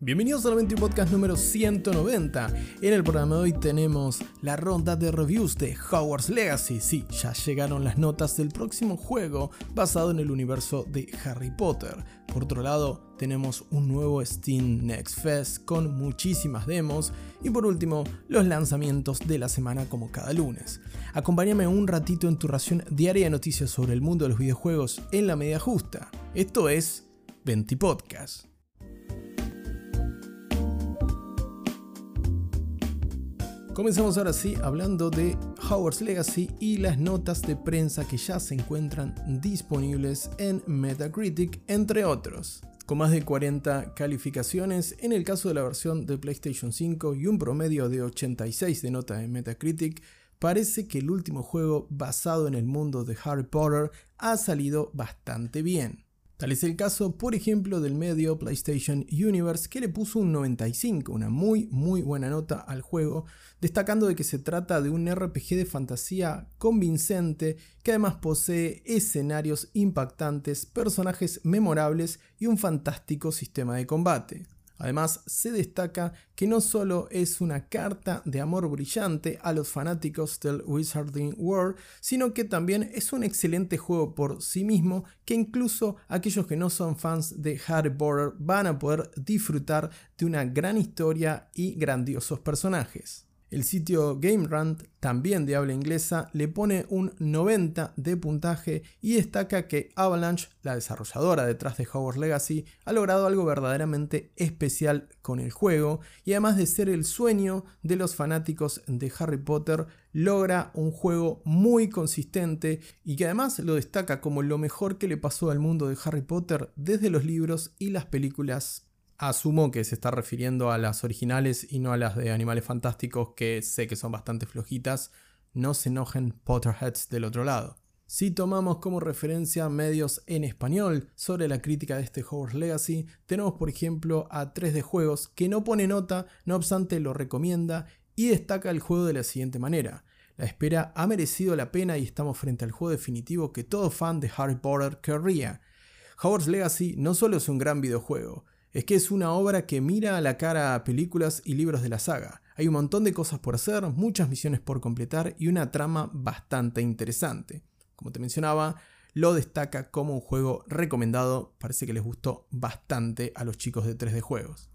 Bienvenidos al 21 Podcast número 190. En el programa de hoy tenemos la ronda de reviews de Hogwarts Legacy. Sí, ya llegaron las notas del próximo juego basado en el universo de Harry Potter. Por otro lado, tenemos un nuevo Steam Next Fest con muchísimas demos. Y por último, los lanzamientos de la semana como cada lunes. Acompáñame un ratito en tu ración diaria de noticias sobre el mundo de los videojuegos en la media justa. Esto es 20 Podcast. Comenzamos ahora sí hablando de Howard's Legacy y las notas de prensa que ya se encuentran disponibles en Metacritic, entre otros. Con más de 40 calificaciones en el caso de la versión de PlayStation 5 y un promedio de 86 de nota en Metacritic, parece que el último juego basado en el mundo de Harry Potter ha salido bastante bien. Tal es el caso, por ejemplo, del medio PlayStation Universe que le puso un 95, una muy muy buena nota al juego, destacando de que se trata de un RPG de fantasía convincente que además posee escenarios impactantes, personajes memorables y un fantástico sistema de combate. Además, se destaca que no solo es una carta de amor brillante a los fanáticos del Wizarding World, sino que también es un excelente juego por sí mismo que incluso aquellos que no son fans de Harry Potter van a poder disfrutar de una gran historia y grandiosos personajes. El sitio GameRant, también de habla inglesa, le pone un 90 de puntaje y destaca que Avalanche, la desarrolladora detrás de Hogwarts Legacy, ha logrado algo verdaderamente especial con el juego y además de ser el sueño de los fanáticos de Harry Potter, logra un juego muy consistente y que además lo destaca como lo mejor que le pasó al mundo de Harry Potter desde los libros y las películas Asumo que se está refiriendo a las originales y no a las de Animales Fantásticos, que sé que son bastante flojitas. No se enojen Potterheads del otro lado. Si tomamos como referencia medios en español sobre la crítica de este Hogwarts Legacy, tenemos por ejemplo a 3D Juegos que no pone nota, no obstante lo recomienda y destaca el juego de la siguiente manera. La espera ha merecido la pena y estamos frente al juego definitivo que todo fan de Harry Potter querría. Hogwarts Legacy no solo es un gran videojuego, es que es una obra que mira a la cara a películas y libros de la saga. Hay un montón de cosas por hacer, muchas misiones por completar y una trama bastante interesante. Como te mencionaba, lo destaca como un juego recomendado, parece que les gustó bastante a los chicos de 3D Juegos.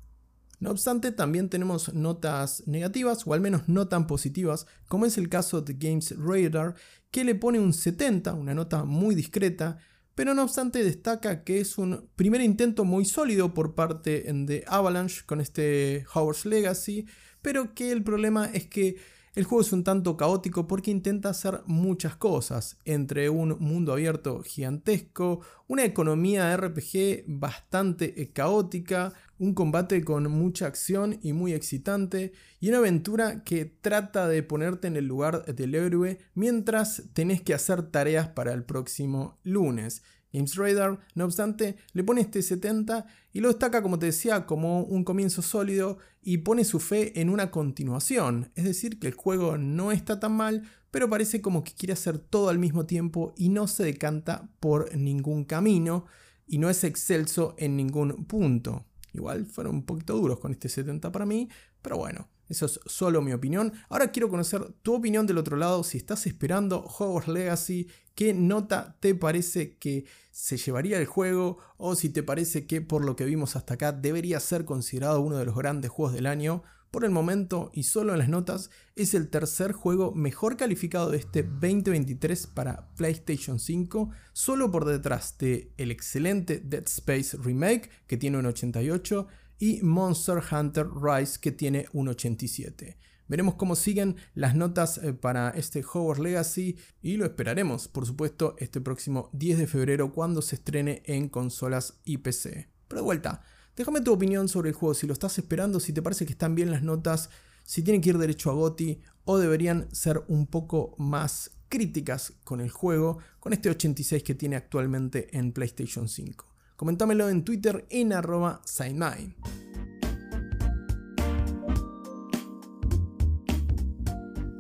No obstante, también tenemos notas negativas, o al menos no tan positivas, como es el caso de Games Radar, que le pone un 70, una nota muy discreta, pero no obstante destaca que es un primer intento muy sólido por parte de Avalanche con este Howard's Legacy, pero que el problema es que el juego es un tanto caótico porque intenta hacer muchas cosas, entre un mundo abierto gigantesco, una economía RPG bastante eh, caótica, un combate con mucha acción y muy excitante, y una aventura que trata de ponerte en el lugar del héroe mientras tenés que hacer tareas para el próximo lunes. Games Radar, no obstante, le pone este 70 y lo destaca, como te decía, como un comienzo sólido y pone su fe en una continuación. Es decir, que el juego no está tan mal, pero parece como que quiere hacer todo al mismo tiempo y no se decanta por ningún camino y no es excelso en ningún punto. Igual fueron un poquito duros con este 70 para mí, pero bueno, eso es solo mi opinión. Ahora quiero conocer tu opinión del otro lado. Si estás esperando Hogwarts Legacy, ¿qué nota te parece que se llevaría el juego? O si te parece que por lo que vimos hasta acá debería ser considerado uno de los grandes juegos del año. Por el momento y solo en las notas, es el tercer juego mejor calificado de este 2023 para PlayStation 5, solo por detrás de el excelente Dead Space Remake, que tiene un 88, y Monster Hunter Rise que tiene un 87. Veremos cómo siguen las notas eh, para este Hogwarts Legacy y lo esperaremos, por supuesto, este próximo 10 de febrero cuando se estrene en consolas y PC. Pero de vuelta, déjame tu opinión sobre el juego, si lo estás esperando, si te parece que están bien las notas, si tienen que ir derecho a GOTI o deberían ser un poco más críticas con el juego, con este 86 que tiene actualmente en PlayStation 5. Comentámelo en Twitter en arroba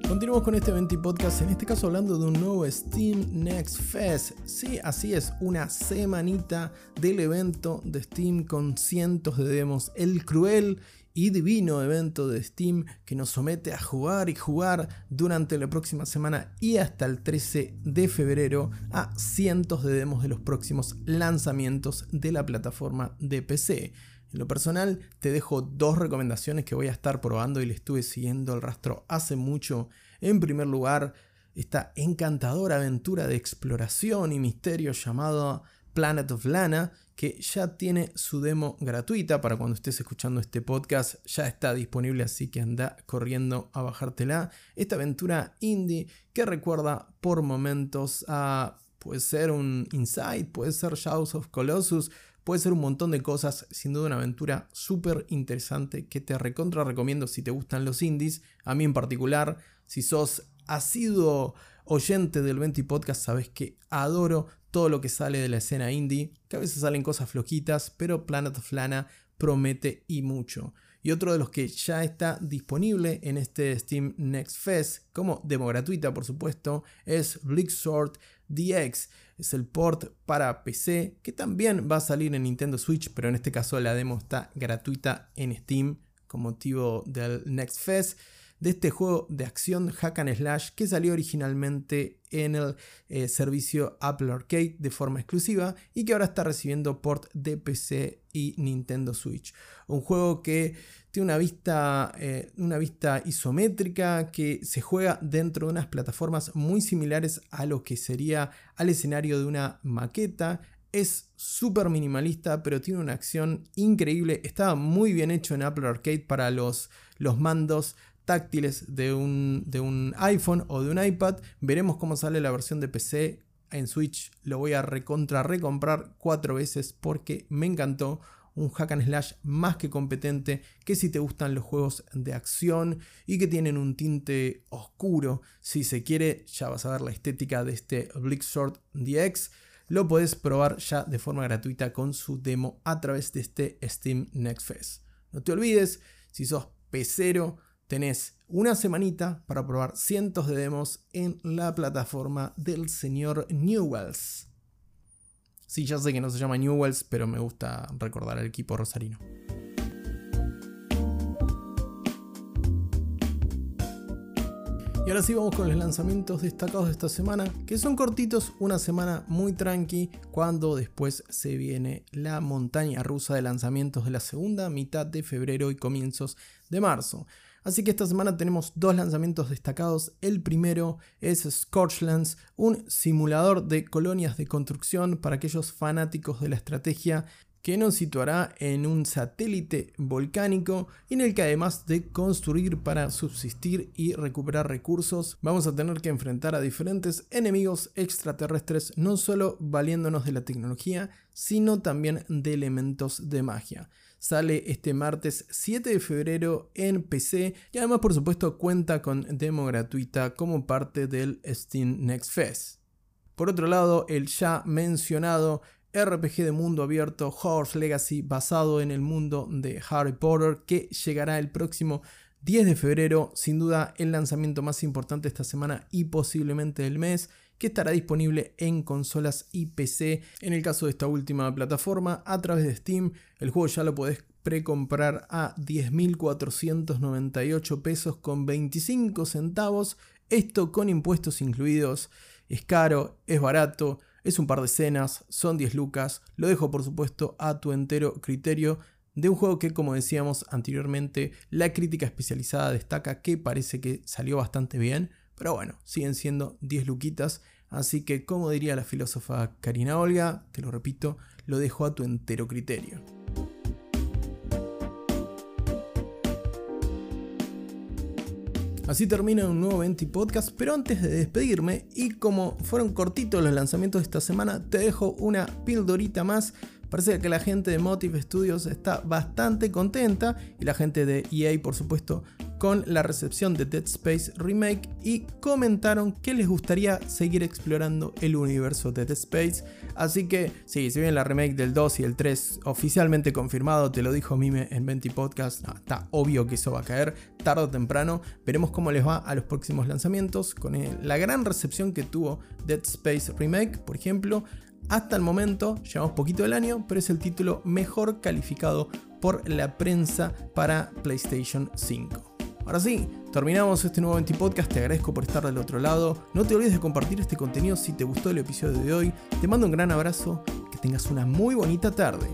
Continuamos con este 20 podcast, en este caso hablando de un nuevo Steam Next Fest. Sí, así es, una semanita del evento de Steam con cientos de demos. El cruel y divino evento de Steam que nos somete a jugar y jugar durante la próxima semana y hasta el 13 de febrero a cientos de demos de los próximos lanzamientos de la plataforma de PC. En lo personal, te dejo dos recomendaciones que voy a estar probando y le estuve siguiendo el rastro hace mucho. En primer lugar, esta encantadora aventura de exploración y misterio llamada Planet of Lana, que ya tiene su demo gratuita para cuando estés escuchando este podcast, ya está disponible, así que anda corriendo a bajártela. Esta aventura indie que recuerda por momentos a puede ser un Inside, puede ser Shadows of Colossus, Puede ser un montón de cosas, sin duda una aventura súper interesante que te recontra recomiendo si te gustan los indies. A mí en particular, si sos asiduo oyente del 20 Podcast, sabes que adoro todo lo que sale de la escena indie, que a veces salen cosas flojitas, pero Planet of Lana promete y mucho. Y otro de los que ya está disponible en este Steam Next Fest, como demo gratuita por supuesto, es Sword DX. Es el port para PC que también va a salir en Nintendo Switch, pero en este caso la demo está gratuita en Steam con motivo del Next Fest de este juego de acción hack and slash que salió originalmente en el eh, servicio Apple Arcade de forma exclusiva y que ahora está recibiendo port de PC y Nintendo Switch. Un juego que tiene una vista, eh, una vista isométrica que se juega dentro de unas plataformas muy similares a lo que sería al escenario de una maqueta. Es súper minimalista, pero tiene una acción increíble. Estaba muy bien hecho en Apple Arcade para los, los mandos táctiles de un, de un iPhone o de un iPad. Veremos cómo sale la versión de PC en Switch. Lo voy a recontra recomprar cuatro veces porque me encantó. Un hack and slash más que competente, que si te gustan los juegos de acción y que tienen un tinte oscuro, si se quiere, ya vas a ver la estética de este Sword DX. Lo puedes probar ya de forma gratuita con su demo a través de este Steam Next Fest. No te olvides, si sos pecero, tenés una semanita para probar cientos de demos en la plataforma del señor Newells. Sí, ya sé que no se llama Newells, pero me gusta recordar al equipo rosarino. Y ahora sí vamos con los lanzamientos destacados de esta semana, que son cortitos, una semana muy tranqui, cuando después se viene la montaña rusa de lanzamientos de la segunda mitad de febrero y comienzos de marzo. Así que esta semana tenemos dos lanzamientos destacados. El primero es Scorchlands, un simulador de colonias de construcción para aquellos fanáticos de la estrategia que nos situará en un satélite volcánico en el que además de construir para subsistir y recuperar recursos, vamos a tener que enfrentar a diferentes enemigos extraterrestres, no solo valiéndonos de la tecnología, sino también de elementos de magia. Sale este martes 7 de febrero en PC y además por supuesto cuenta con demo gratuita como parte del Steam Next Fest. Por otro lado, el ya mencionado RPG de mundo abierto Hogwarts Legacy basado en el mundo de Harry Potter que llegará el próximo 10 de febrero, sin duda el lanzamiento más importante esta semana y posiblemente del mes que estará disponible en consolas y PC. En el caso de esta última plataforma, a través de Steam, el juego ya lo podés precomprar a 10.498 pesos con 25 centavos. Esto con impuestos incluidos. Es caro, es barato, es un par de escenas, son 10 lucas. Lo dejo por supuesto a tu entero criterio de un juego que como decíamos anteriormente la crítica especializada destaca que parece que salió bastante bien pero bueno, siguen siendo 10 luquitas. Así que, como diría la filósofa Karina Olga, te lo repito, lo dejo a tu entero criterio. Así termina un nuevo 20 podcast, pero antes de despedirme, y como fueron cortitos los lanzamientos de esta semana, te dejo una pildorita más. Parece que la gente de Motive Studios está bastante contenta y la gente de EA, por supuesto, con la recepción de Dead Space Remake y comentaron que les gustaría seguir explorando el universo de Dead Space. Así que, sí, si bien la remake del 2 y el 3 oficialmente confirmado, te lo dijo Mime en 20 Podcast, está obvio que eso va a caer tarde o temprano. Veremos cómo les va a los próximos lanzamientos con la gran recepción que tuvo Dead Space Remake, por ejemplo. Hasta el momento, llevamos poquito del año, pero es el título mejor calificado por la prensa para PlayStation 5. Ahora sí, terminamos este nuevo 20 Podcast. Te agradezco por estar del otro lado. No te olvides de compartir este contenido si te gustó el episodio de hoy. Te mando un gran abrazo. Que tengas una muy bonita tarde.